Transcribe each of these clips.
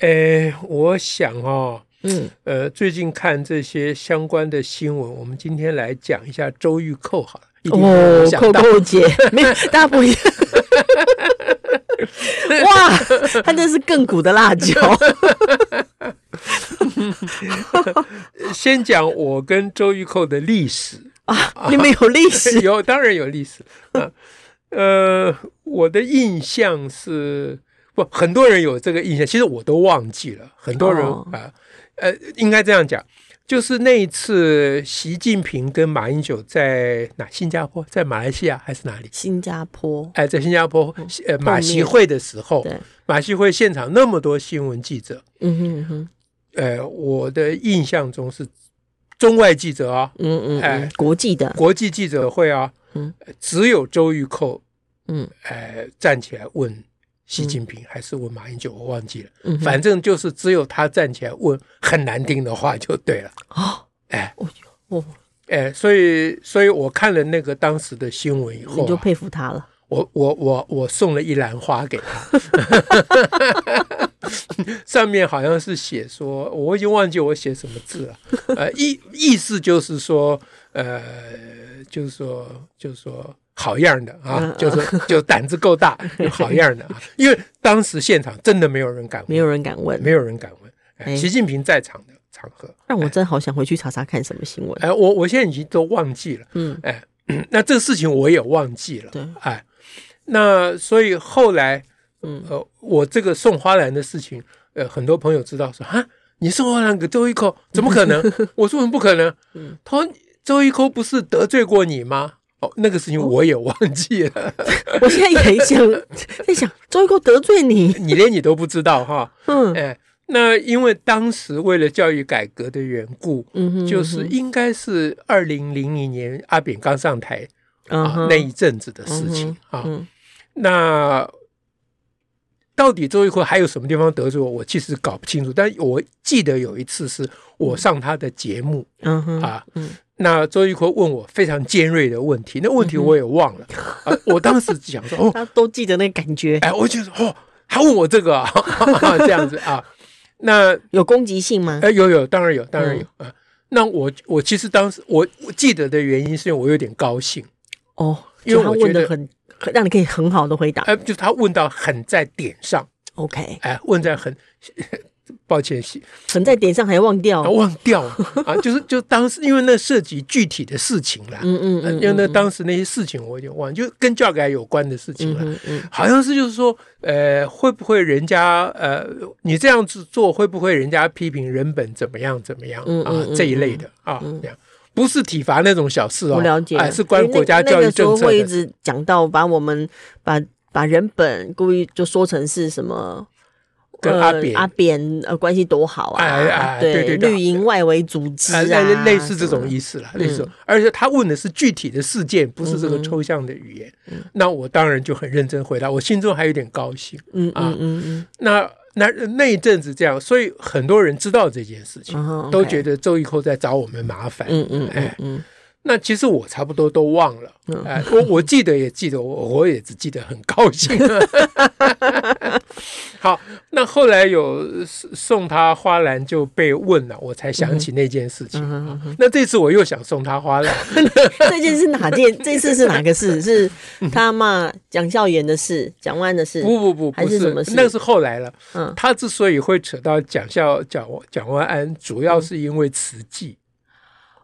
诶，我想哦，嗯，呃，最近看这些相关的新闻，我们今天来讲一下周玉蔻好了。哦，蔻蔻姐，没有，大家不一样。哇，他真是亘古的辣椒。先讲我跟周玉蔻的历史啊，你们有历史？有，当然有历史啊。呃，我的印象是。不，很多人有这个印象，其实我都忘记了。很多人、哦、啊，呃，应该这样讲，就是那一次习近平跟马英九在哪？新加坡，在马来西亚还是哪里？新加坡。哎，在新加坡，呃，马习会的时候，对，马习会现场那么多新闻记者，嗯哼嗯哼，呃，我的印象中是中外记者啊，嗯嗯，哎，国际的国际记者会啊，嗯，只有周玉蔻，嗯，哎，站起来问。习近平还是问马英九，我忘记了。嗯，反正就是只有他站起来问很难听的话就对了。哦，哎，我我，哎，所以，所以我看了那个当时的新闻以后，啊，你就佩服他了。我我我我送了一篮花给他，上面好像是写说，我已经忘记我写什么字了。呃，意意思就是说，呃，就是说，就是说。好样的啊！就是就胆子够大，好样的啊！因为当时现场真的没有人敢问，没有人敢问，没有人敢问。哎，习近平在场的场合，让我真好想回去查查看什么新闻。哎，我我现在已经都忘记了。嗯，哎，那这个事情我也忘记了。对，哎，那所以后来，嗯呃，我这个送花篮的事情，呃，很多朋友知道说啊，你送花篮给周一蔻，怎么可能？我说不可能。嗯，他说周一蔻不是得罪过你吗？哦，那个事情我也忘记了。我现在也想 在想，周玉蔻得罪你，你连你都不知道哈？嗯，哎，那因为当时为了教育改革的缘故，嗯哼，就是应该是二零零零年阿扁刚上台啊那一阵子的事情啊。嗯，那到底周玉蔻还有什么地方得罪我？我其实搞不清楚。但我记得有一次是我上他的节目，嗯哼啊，嗯。那周玉蔻问我非常尖锐的问题，那问题我也忘了。嗯 啊、我当时想说，哦，他都记得那个感觉。哎，我觉得哦，他问我这个啊，这样子啊，那有攻击性吗？哎，有有，当然有，当然有、嗯、啊。那我我其实当时我我记得的原因是因为我有点高兴哦，因为我觉得他问得很很让你可以很好的回答。哎，就是他问到很在点上，OK，哎，问在很。抱歉，存在点上还忘掉，忘掉 啊！就是就当时因为那涉及具体的事情了，嗯嗯，嗯，因为那当时那些事情我有点忘，就跟教改有关的事情了，嗯嗯，好像是就是说，呃，会不会人家呃，你这样子做会不会人家批评人本怎么样怎么样啊、嗯嗯、这一类的啊，嗯、这样。不是体罚那种小事哦，我了解，哎，是关国家教育政策一直讲到把我们把把人本故意就说成是什么。跟阿扁、呃、阿扁呃关系多好啊！哎哎，对对对，绿营外围组织啊，类类似这种意思了，类似。而且他问的是具体的事件，不是这个抽象的语言。嗯、那我当然就很认真回答，我心中还有点高兴。嗯啊嗯嗯嗯。那那那一阵子这样，所以很多人知道这件事情，都觉得周玉蔻在找我们麻烦。嗯嗯哎嗯。嗯那其实我差不多都忘了，哎，我我记得也记得，我我也只记得很高兴。好，那后来有送他花篮就被问了，我才想起那件事情。那这次我又想送他花篮，这件是哪件？这次是哪个事？是他骂蒋孝严的事，蒋万的事？不不不，还是什么事？那是后来了。嗯，他之所以会扯到蒋孝蒋蒋万安，主要是因为慈济。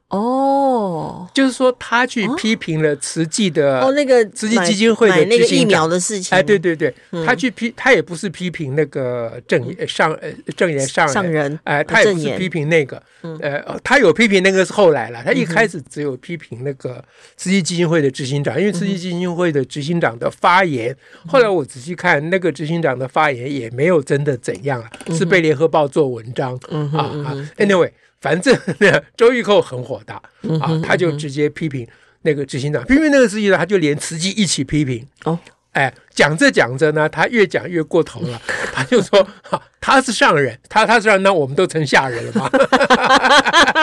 哦，就是说他去批评了慈济的哦，那个慈济基金会的那个疫苗的事情，哎，对对对，他去批，他也不是批评那个证上呃证言上上人，哎，他也不是批评那个，呃，他有批评那个是后来了，他一开始只有批评那个慈济基金会的执行长，因为慈济基金会的执行长的发言，后来我仔细看那个执行长的发言也没有真的怎样啊，是被联合报做文章。啊啊，anyway。反正呢，周玉蔻很火大啊，他就直接批评那个执行长，批评那个执行长，他就连慈济一起批评。哦，哎，讲着讲着呢，他越讲越过头了，他就说：“哈，他是上人，他他是上人，那我们都成下人了吗？”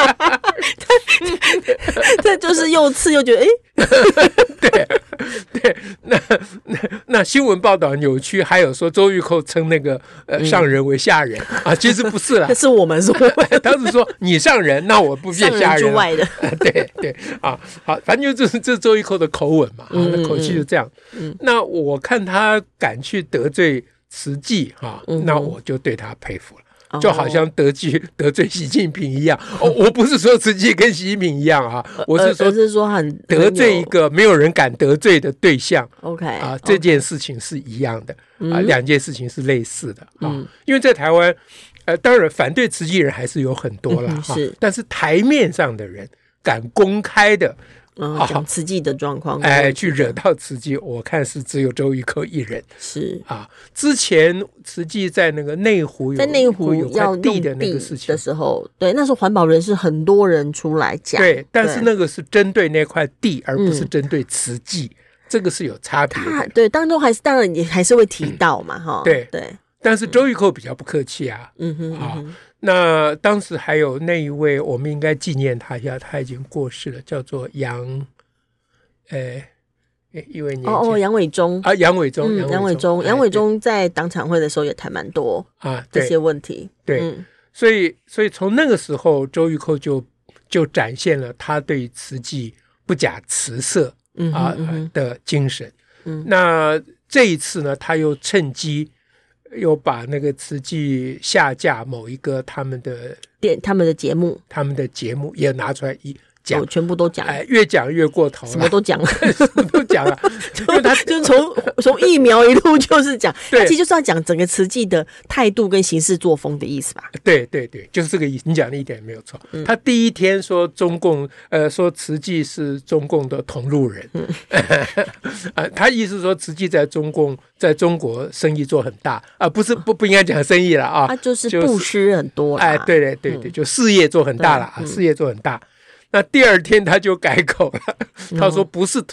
这就是又刺又觉得哎，对对，那那那新闻报道扭曲，还有说周玉蔻称那个呃上人为下人啊，其实不是了，是我们说，当时说你上人，那我不变下人，人外的，对对啊，好，反正就是这周玉蔻的口吻嘛，啊，那口气就这样。嗯那我看他敢去得罪慈济哈，那我就对他佩服了。就好像得罪 得罪习近平一样，哦，我不是说直接跟习近平一样啊，我是说是说很得罪一个没有人敢得罪的对象。OK 啊，这件事情是一样的啊，两件事情是类似的啊，因为在台湾，呃，当然反对慈济人还是有很多了哈，但是台面上的人敢公开的。啊，讲慈济的状况，哎，去惹到慈济，我看是只有周玉蔻一人。是啊，之前慈济在那个内湖，在内湖要地的那个事情的时候，对，那时候环保人士很多人出来讲，对，但是那个是针对那块地，而不是针对慈济，这个是有差别的。对，当中还是当然也还是会提到嘛，哈，对对。但是周玉蔻比较不客气啊，嗯哼，啊，那当时还有那一位，我们应该纪念他一下，他已经过世了，叫做杨，诶，一位年哦哦，杨伟忠。啊，杨伟忠，杨伟忠，杨伟忠在党产会的时候也谈蛮多啊这些问题，对，所以所以从那个时候，周玉蔻就就展现了他对慈济不假辞色啊的精神，嗯，那这一次呢，他又趁机。又把那个慈济下架某一个他们的电他们的节目，他们的节目也拿出来一讲，全部都讲，哎，越讲越过头，什么都讲了，什么都讲了，因 为他就从从疫苗一路就是讲，他其实就是要讲整个慈济的态度跟行事作风的意思吧？对对对，就是这个意思。你讲的一点没有错。他第一天说中共，呃，说慈济是中共的同路人，啊，他意思说慈济在中共在中国生意做很大啊，不是不不应该讲生意了啊，他就是布施很多，哎，对对对对，就事业做很大了啊，事业做很大。那第二天他就改口了，他说不是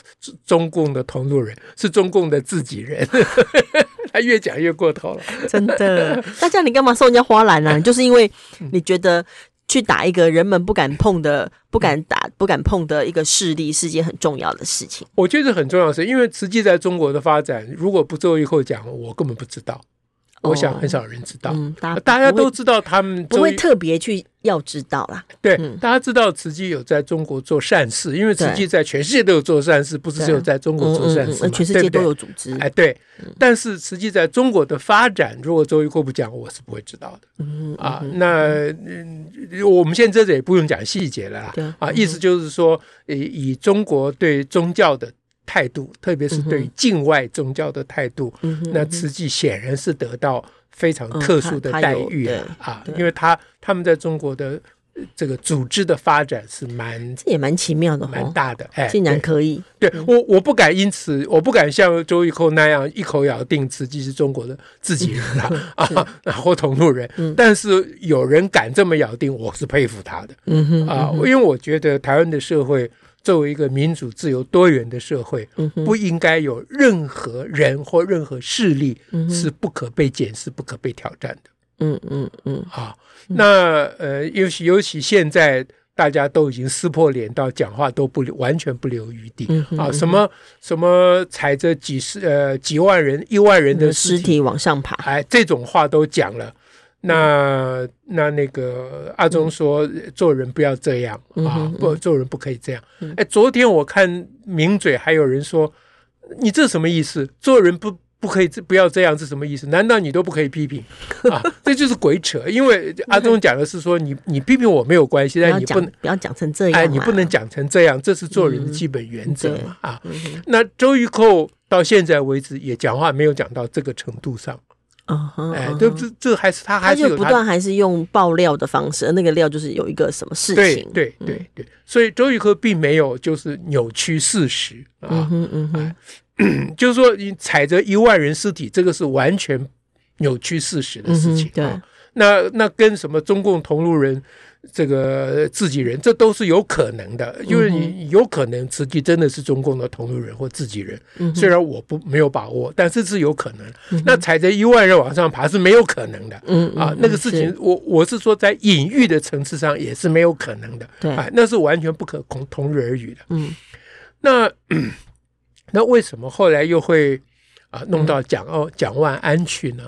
中共的同路人，是中共的自己人。他越讲越过头了，真的。那这样你干嘛送人家花篮呢？就是因为你觉得去打一个人们不敢碰的、不敢打、不敢碰的一个势力是件很重要的事情。我觉得很重要的是，因为实际在中国的发展，如果不周玉蔻讲，我根本不知道。我想很少人知道，大家都知道他们不会特别去要知道啦。对，大家知道慈济有在中国做善事，因为慈济在全世界都有做善事，不是只有在中国做善事，全世界都有组织。哎，对。但是慈济在中国的发展，如果周玉蔻不讲，我是不会知道的。嗯啊，那我们现在这也不用讲细节了啦。啊，意思就是说，以以中国对宗教的。态度，特别是对境外宗教的态度，嗯、那慈济显然是得到非常特殊的待遇啊！因为他他们在中国的这个组织的发展是蛮，这也蛮奇妙的、哦，蛮大的。哎，竟然可以，对，对我我不敢因此，我不敢像周玉蔻那样一口咬定慈济是中国的自己人啊，然后同路人。嗯、但是有人敢这么咬定，我是佩服他的。嗯哼啊，因为我觉得台湾的社会。作为一个民主、自由、多元的社会，不应该有任何人或任何势力是不可被检视、不可被挑战的。嗯嗯嗯。啊，那呃，尤其尤其现在大家都已经撕破脸到讲话都不完全不留余地啊，什么什么踩着几十呃几万人、一万人的尸体往上爬，哎，这种话都讲了。那那那个阿忠说，做人不要这样啊，不做人不可以这样。哎，昨天我看名嘴还有人说，你这什么意思？做人不不可以这不要这样是什么意思？难道你都不可以批评啊？这就是鬼扯！因为阿忠讲的是说你你批评我没有关系，但你不能不要讲成这样，哎，你不能讲成这样，这是做人的基本原则嘛、嗯、啊。那周玉蔻到现在为止也讲话没有讲到这个程度上，嗯哼，哎，这这这还是他还是有不断还是用爆料的方式，那个料就是有一个什么事情，对对对对，所以周玉科并没有就是扭曲事实啊，嗯哼嗯哼。哎就是说，你踩着一万人尸体，这个是完全扭曲事实的事情。嗯、对，那那跟什么中共同路人、这个自己人，这都是有可能的，因为你有可能实际真的是中共的同路人或自己人。嗯、虽然我不没有把握，但是是有可能。嗯、那踩着一万人往上爬是没有可能的。嗯啊，那个事情，我我是说，在隐喻的层次上也是没有可能的。对啊，那是完全不可同同日而语的。嗯，那。那为什么后来又会啊弄到蒋哦蒋万安去呢？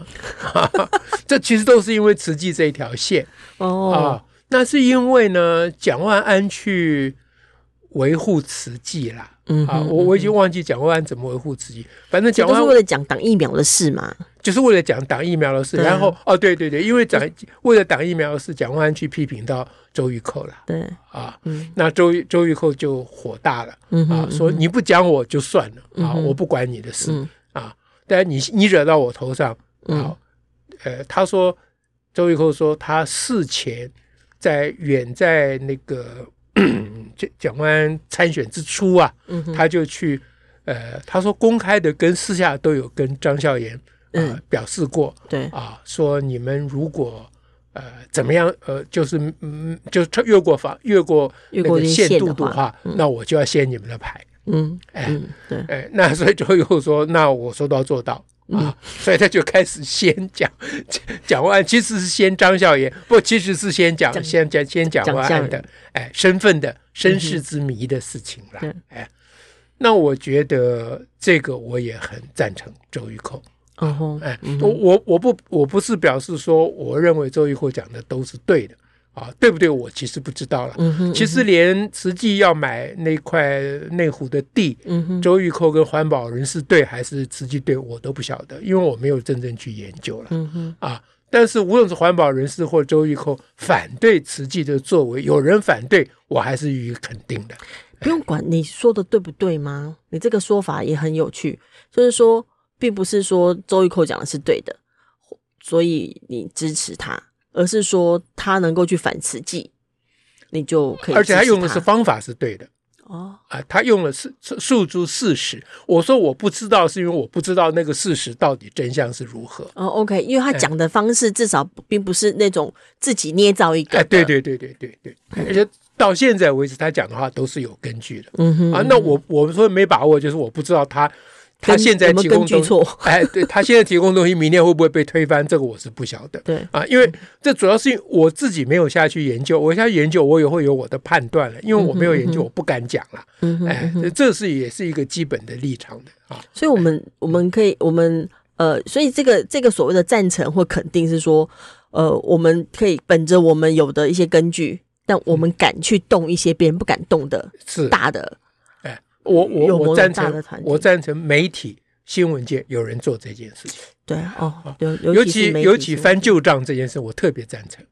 这其实都是因为慈济这一条线哦啊，那是因为呢蒋万安去维护慈济啦。嗯啊，我我已经忘记蒋万安怎么维护慈济，反正蒋万安是为了讲挡疫苗的事嘛，就是为了讲挡疫苗的事。然后哦对对对，因为讲为了挡疫苗的事，蒋万安去批评到。周玉蔻了，对。啊，那周周玉蔻就火大了，啊，说你不讲我就算了，啊，我不管你的事，啊，但你你惹到我头上，啊，呃，他说周玉蔻说他事前在远在那个 蒋蒋万安参选之初啊，他就去，呃，他说公开的跟私下都有跟张孝言呃表示过，对啊，说你们如果。呃，怎么样？呃，就是嗯，就越过法越过那个限度的话，那我就要掀你们的牌。嗯，哎，对，哎，那所以就又说，那我说到做到啊，所以他就开始先讲讲完，其实是先张孝严，不，其实是先讲先讲先讲完的，哎，身份的身世之谜的事情了。哎，那我觉得这个我也很赞成周玉蔻。嗯哼，哎，我我我不我不是表示说我认为周玉蔻讲的都是对的啊，对不对？我其实不知道了。嗯哼，其实连实际要买那块内湖的地，嗯，周玉蔻跟环保人士对还是实际对我都不晓得，因为我没有真正去研究了。嗯哼，啊，但是无论是环保人士或周玉蔻反对慈济的作为，有人反对我还是予以肯定的。不用管你说的对不对吗？你这个说法也很有趣，就是说。并不是说周玉蔻讲的是对的，所以你支持他，而是说他能够去反慈济，你就可以。而且他用的是方法是对的哦啊，他用了是诉诸事实。我说我不知道，是因为我不知道那个事实到底真相是如何。哦，OK，因为他讲的方式至少并不是那种自己捏造一个。哎，对对对对对对，而且到现在为止，他讲的话都是有根据的。嗯哼啊，那我我们说没把握，就是我不知道他。他现在提供东西，哎，对他现在提供东西，明天会不会被推翻？这个我是不晓得。对啊，因为这主要是我自己没有下去研究，我下去研究，我也会有我的判断了。因为我没有研究，我不敢讲了。哎，这是也是一个基本的立场的啊。所以，我们我们可以，我们呃，所以这个这个所谓的赞成或肯定是说，呃，我们可以本着我们有的一些根据，但我们敢去动一些别人不敢动的，是大的。我我我赞成，我赞成媒体新闻界有人做这件事情。对哦，尤其尤其翻旧账这件事，我特别赞成。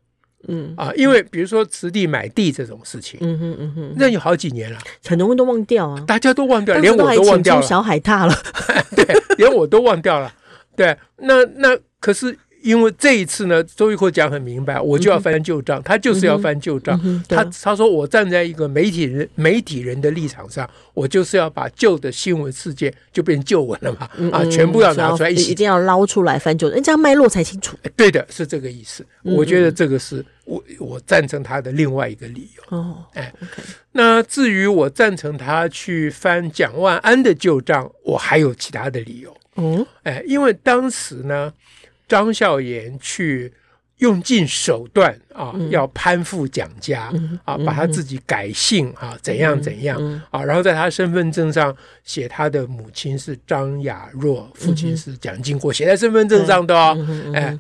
嗯啊，因为比如说慈济买地这种事情，嗯哼嗯哼，那有好几年了，很多人都忘掉啊，大家都忘掉，连我都忘掉了，小海獭了，对，连我都忘掉了。对，那那可是。因为这一次呢，周玉蔻讲很明白，我就要翻旧账，嗯、他就是要翻旧账。嗯、他他说我站在一个媒体人媒体人的立场上，我就是要把旧的新闻事件就变旧闻了嘛，嗯、啊，全部要拿出来一起，一定要捞出来翻旧，人家脉络才清楚。对的，是这个意思。我觉得这个是我我赞成他的另外一个理由。哦，哎.那至于我赞成他去翻蒋万安的旧账，我还有其他的理由。嗯，哎，因为当时呢。张孝言去用尽手段啊，要攀附蒋家啊，把他自己改姓啊，怎样怎样啊，然后在他身份证上写他的母亲是张雅若，父亲是蒋经国，写在身份证上的哦。哎，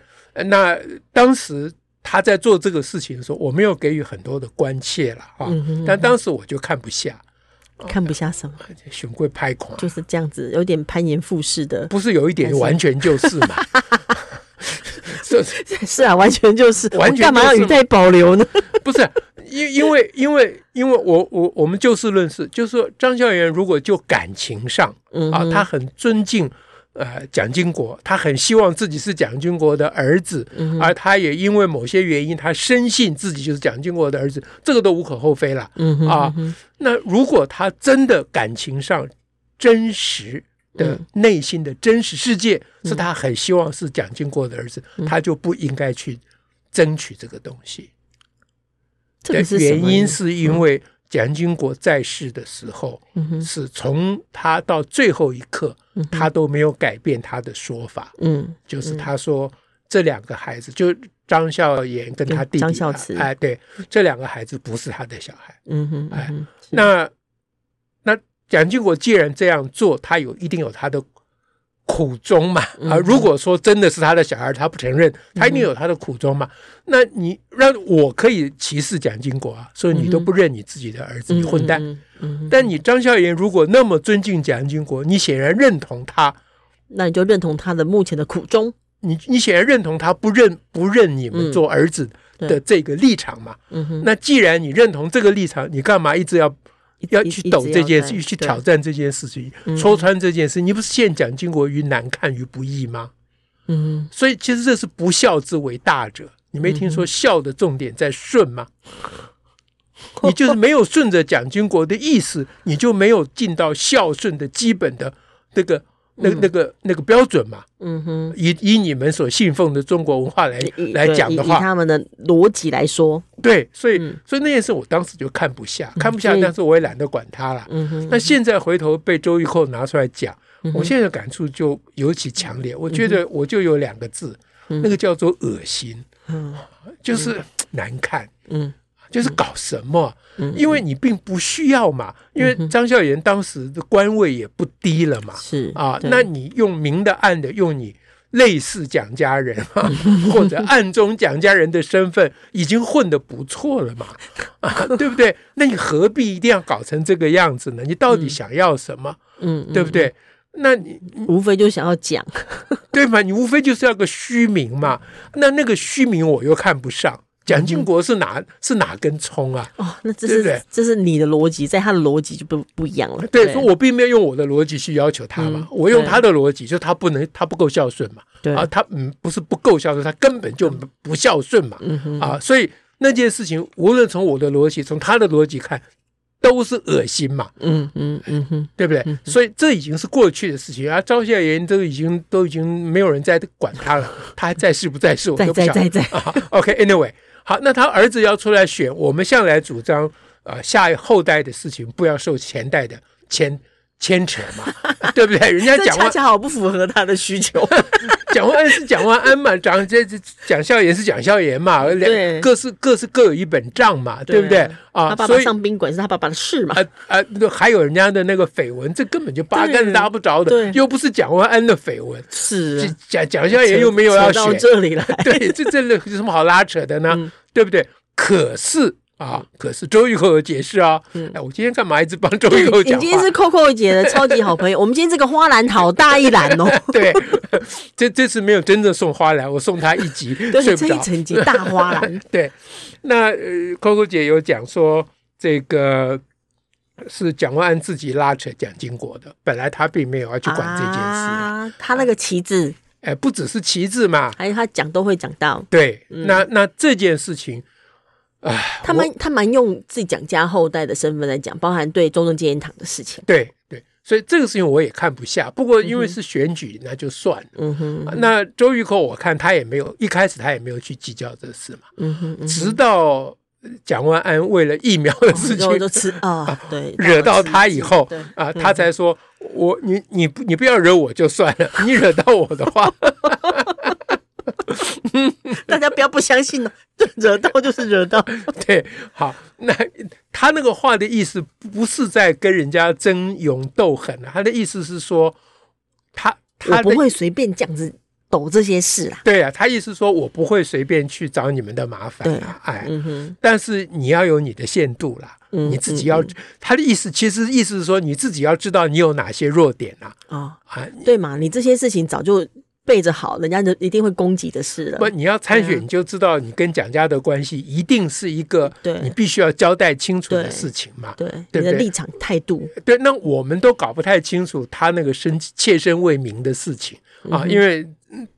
那当时他在做这个事情的时候，我没有给予很多的关切了啊，但当时我就看不下。看不下什么，选贵拍垮，就是这样子，有点攀岩附势的，不是有一点，完全就是嘛。是是啊，完全就是，完全干嘛要语带保留呢？不是，因因为因为因为我我我们就事论事，就是说张孝颜如果就感情上啊，他很尊敬呃蒋经国，他很希望自己是蒋经国的儿子，而他也因为某些原因，他深信自己就是蒋经国的儿子，这个都无可厚非了啊。那如果他真的感情上真实。的内心的真实世界是他很希望是蒋经国的儿子，他就不应该去争取这个东西。的原因是因为蒋经国在世的时候，是从他到最后一刻，他都没有改变他的说法。嗯，就是他说这两个孩子，就张孝颜跟他弟弟张孝慈，哎，对，这两个孩子不是他的小孩。嗯哼，哎，那。蒋经国既然这样做，他有一定有他的苦衷嘛？啊，如果说真的是他的小孩，他不承认，他一定有他的苦衷嘛？那你让我可以歧视蒋经国啊？所以你都不认你自己的儿子，你混蛋！但你张孝颜如果那么尊敬蒋经国，你显然认同他，那你就认同他的目前的苦衷。你你显然认同他不认不认你们做儿子的这个立场嘛？那既然你认同这个立场，你干嘛一直要？要去抖这件事，去挑战这件事情，戳穿这件事，你不是陷蒋经国于难看于不义吗？嗯，所以其实这是不孝之为大者。你没听说孝的重点在顺吗？你就是没有顺着蒋经国的意思，你就没有尽到孝顺的基本的那个。那那个那个标准嘛，嗯哼，以以你们所信奉的中国文化来来讲的话，以他们的逻辑来说，对，所以所以那件事我当时就看不下，看不下，但是我也懒得管他了。那现在回头被周玉蔻拿出来讲，我现在的感触就尤其强烈。我觉得我就有两个字，那个叫做恶心，嗯，就是难看，嗯。就是搞什么？因为你并不需要嘛。因为张孝颜当时的官位也不低了嘛。是啊，那你用明的暗的，用你类似蒋家人 或者暗中蒋家人的身份，已经混得不错了嘛。啊，对不对？那你何必一定要搞成这个样子呢？你到底想要什么？嗯，对不对？那你无非就想要讲，对吗？你无非就是要个虚名嘛。那那个虚名我又看不上。蒋经国是哪是哪根葱啊？哦，那这是这是你的逻辑，在他的逻辑就不不一样了。对，所以我并没有用我的逻辑去要求他嘛，我用他的逻辑，就他不能，他不够孝顺嘛。对啊，他嗯不是不够孝顺，他根本就不孝顺嘛。啊，所以那件事情，无论从我的逻辑，从他的逻辑看，都是恶心嘛。嗯嗯嗯哼，对不对？所以这已经是过去的事情啊。赵孝言都已经都已经没有人在管他了，他还在世不在世，我都不晓得。在在在在。OK，Anyway。好，那他儿子要出来选，我们向来主张，呃，下后代的事情不要受前代的牵牵扯嘛，对不对？人家讲话恰好不符合他的需求。蒋万安是蒋万安嘛，蒋这这蒋孝严是蒋孝严嘛，两各是各是各有一本账嘛，对不对啊？他爸爸上宾馆是他爸爸的事嘛。啊啊，还有人家的那个绯闻，这根本就八竿子打不着的，又不是蒋万安的绯闻。是蒋蒋孝严又没有要选这里来，对，这这有什么好拉扯的呢？对不对？可是。啊！可是周玉蔻有解释啊！哎，我今天干嘛一直帮周玉蔻讲？你今天是扣扣姐的超级好朋友。我们今天这个花篮好大一篮哦。对，这这次没有真的送花篮，我送他一集 睡不着。这一整集大花篮。对，那呃，扣扣姐有讲说，这个是蒋万安自己拉扯蒋经国的，本来他并没有要去管这件事。啊，他那个旗帜，哎，不只是旗帜嘛，还有他讲都会讲到。对，那那这件事情。唉，他蛮他蛮用自己蒋家后代的身份来讲，包含对中正纪念堂的事情。对对，所以这个事情我也看不下。不过因为是选举，嗯、那就算了。嗯哼，嗯哼，那周玉蔻我看他也没有一开始他也没有去计较这事嘛。嗯哼，嗯哼，直到蒋万安为了疫苗的事情，哦、吃 啊，对，惹到他以后啊，他才说我你你你不要惹我就算了，你惹到我的话。大家不要不相信了，惹到就是惹到。对，好，那他那个话的意思不是在跟人家争勇斗狠，他的意思是说，他他不会随便这样子抖这些事啊。对啊，他意思说我不会随便去找你们的麻烦啊，哎，嗯，但是你要有你的限度啦，嗯、你自己要、嗯、他的意思，其实意思是说你自己要知道你有哪些弱点啊，啊、哦，啊，对嘛，你这些事情早就。备着好，人家就一定会攻击的事了。不，你要参选，你就知道你跟蒋家的关系一定是一个，你必须要交代清楚的事情嘛。对，对，你的立场态度。对，那我们都搞不太清楚他那个身切身为民的事情啊，因为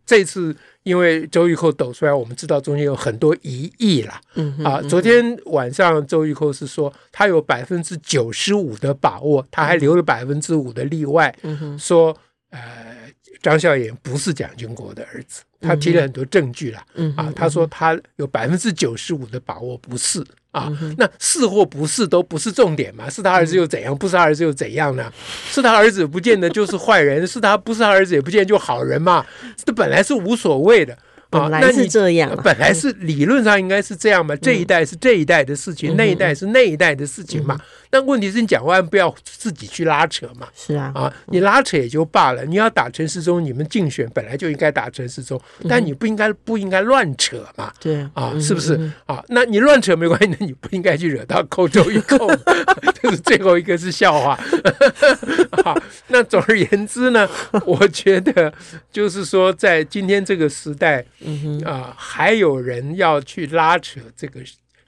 这次因为周玉蔻抖出来，我们知道中间有很多疑义了。嗯啊，昨天晚上周玉蔻是说他有百分之九十五的把握，他还留了百分之五的例外。嗯哼，说呃。张孝严不是蒋经国的儿子，他提了很多证据了。嗯、啊，他说他有百分之九十五的把握不是啊，嗯、那是或不是都不是重点嘛，是他儿子又怎样？不是他儿子又怎样呢？是他儿子不见得就是坏人，是他不是他儿子也不见得就好人嘛，这本来是无所谓的。本来是这样，本来是理论上应该是这样嘛。这一代是这一代的事情，那一代是那一代的事情嘛。那问题是你蒋万不要自己去拉扯嘛。是啊，啊，你拉扯也就罢了。你要打陈世忠，你们竞选本来就应该打陈世忠，但你不应该不应该乱扯嘛。对啊，是不是啊？那你乱扯没关系，那你不应该去惹到扣周一扣，就是最后一个是笑话。好，那总而言之呢，我觉得就是说，在今天这个时代。啊，还有人要去拉扯这个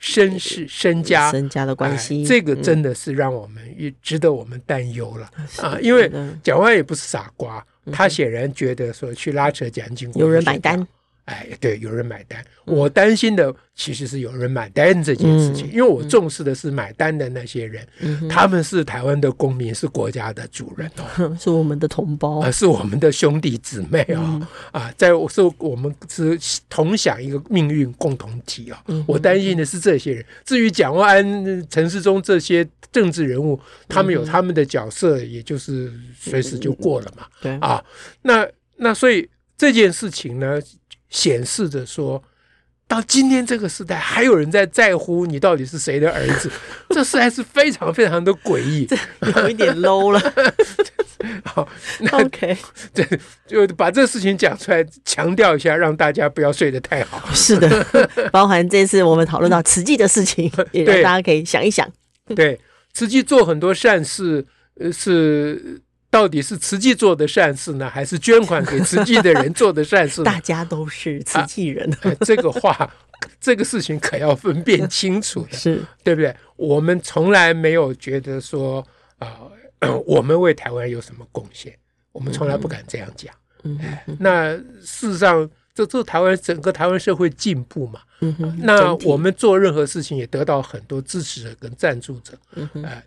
身世、身家、身家的关系，这个真的是让我们也值得我们担忧了啊！因为蒋万也不是傻瓜，他显然觉得说去拉扯蒋经国有人买单。哎，对，有人买单。我担心的其实是有人买单这件事情，因为我重视的是买单的那些人，他们是台湾的公民，是国家的主人哦，是我们的同胞啊，是我们的兄弟姊妹啊啊，在我是我们是同享一个命运共同体啊。我担心的是这些人。至于蒋万安、陈时中这些政治人物，他们有他们的角色，也就是随时就过了嘛。对啊，那那所以这件事情呢？显示着说，到今天这个时代，还有人在在乎你到底是谁的儿子，这实在是非常非常的诡异，有一点 low 了。好，那 OK，对，就把这个事情讲出来，强调一下，让大家不要睡得太好。是的，包含这次我们讨论到慈济的事情，也让大家可以想一想。对，慈济做很多善事，呃，是。到底是慈济做的善事呢，还是捐款给慈济的人做的善事呢？大家都是慈济人，这个话，这个事情可要分辨清楚的，是对不对？我们从来没有觉得说啊，呃，我们为台湾有什么贡献，我们从来不敢这样讲。嗯，哎，那事实上。这这台湾整个台湾社会进步嘛，嗯哼，那我们做任何事情也得到很多支持者跟赞助者，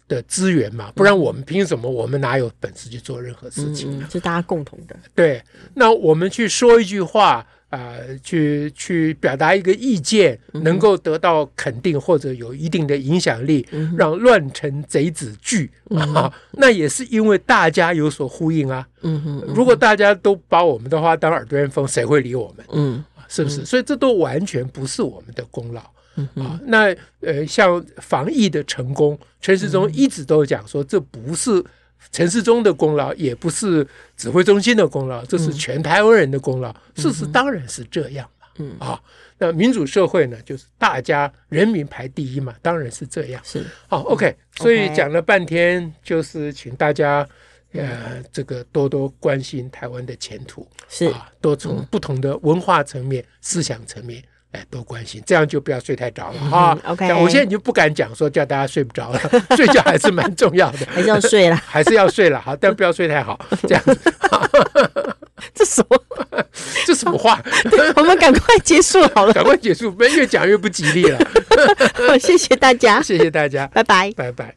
的资源嘛，不然我们凭什么？我们哪有本事去做任何事情？是大家共同的。对，那我们去说一句话。啊、呃，去去表达一个意见，能够得到肯定或者有一定的影响力，嗯、让乱臣贼子惧、嗯、啊，那也是因为大家有所呼应啊。嗯哼，嗯哼如果大家都把我们的话当耳边风，谁会理我们？嗯，是不是？嗯、所以这都完全不是我们的功劳。嗯啊，那呃，像防疫的成功，陈世忠一直都讲说，这不是。陈世忠的功劳也不是指挥中心的功劳，这是全台湾人的功劳。嗯、事实当然是这样嘛。嗯啊，那民主社会呢，就是大家人民排第一嘛，当然是这样。是好，OK。所以讲了半天，就是请大家呃，这个多多关心台湾的前途，是啊，多从不同的文化层面、思想层面。哎，多关心，这样就不要睡太着了哈。OK，我现在就不敢讲说叫大家睡不着了，睡觉还是蛮重要的，还是要睡了，还是要睡了。好，但不要睡太好，这样子。这什么？这什么话？我们赶快结束好了，赶快结束，不然越讲越不吉利了。谢谢大家，谢谢大家，拜拜，拜拜。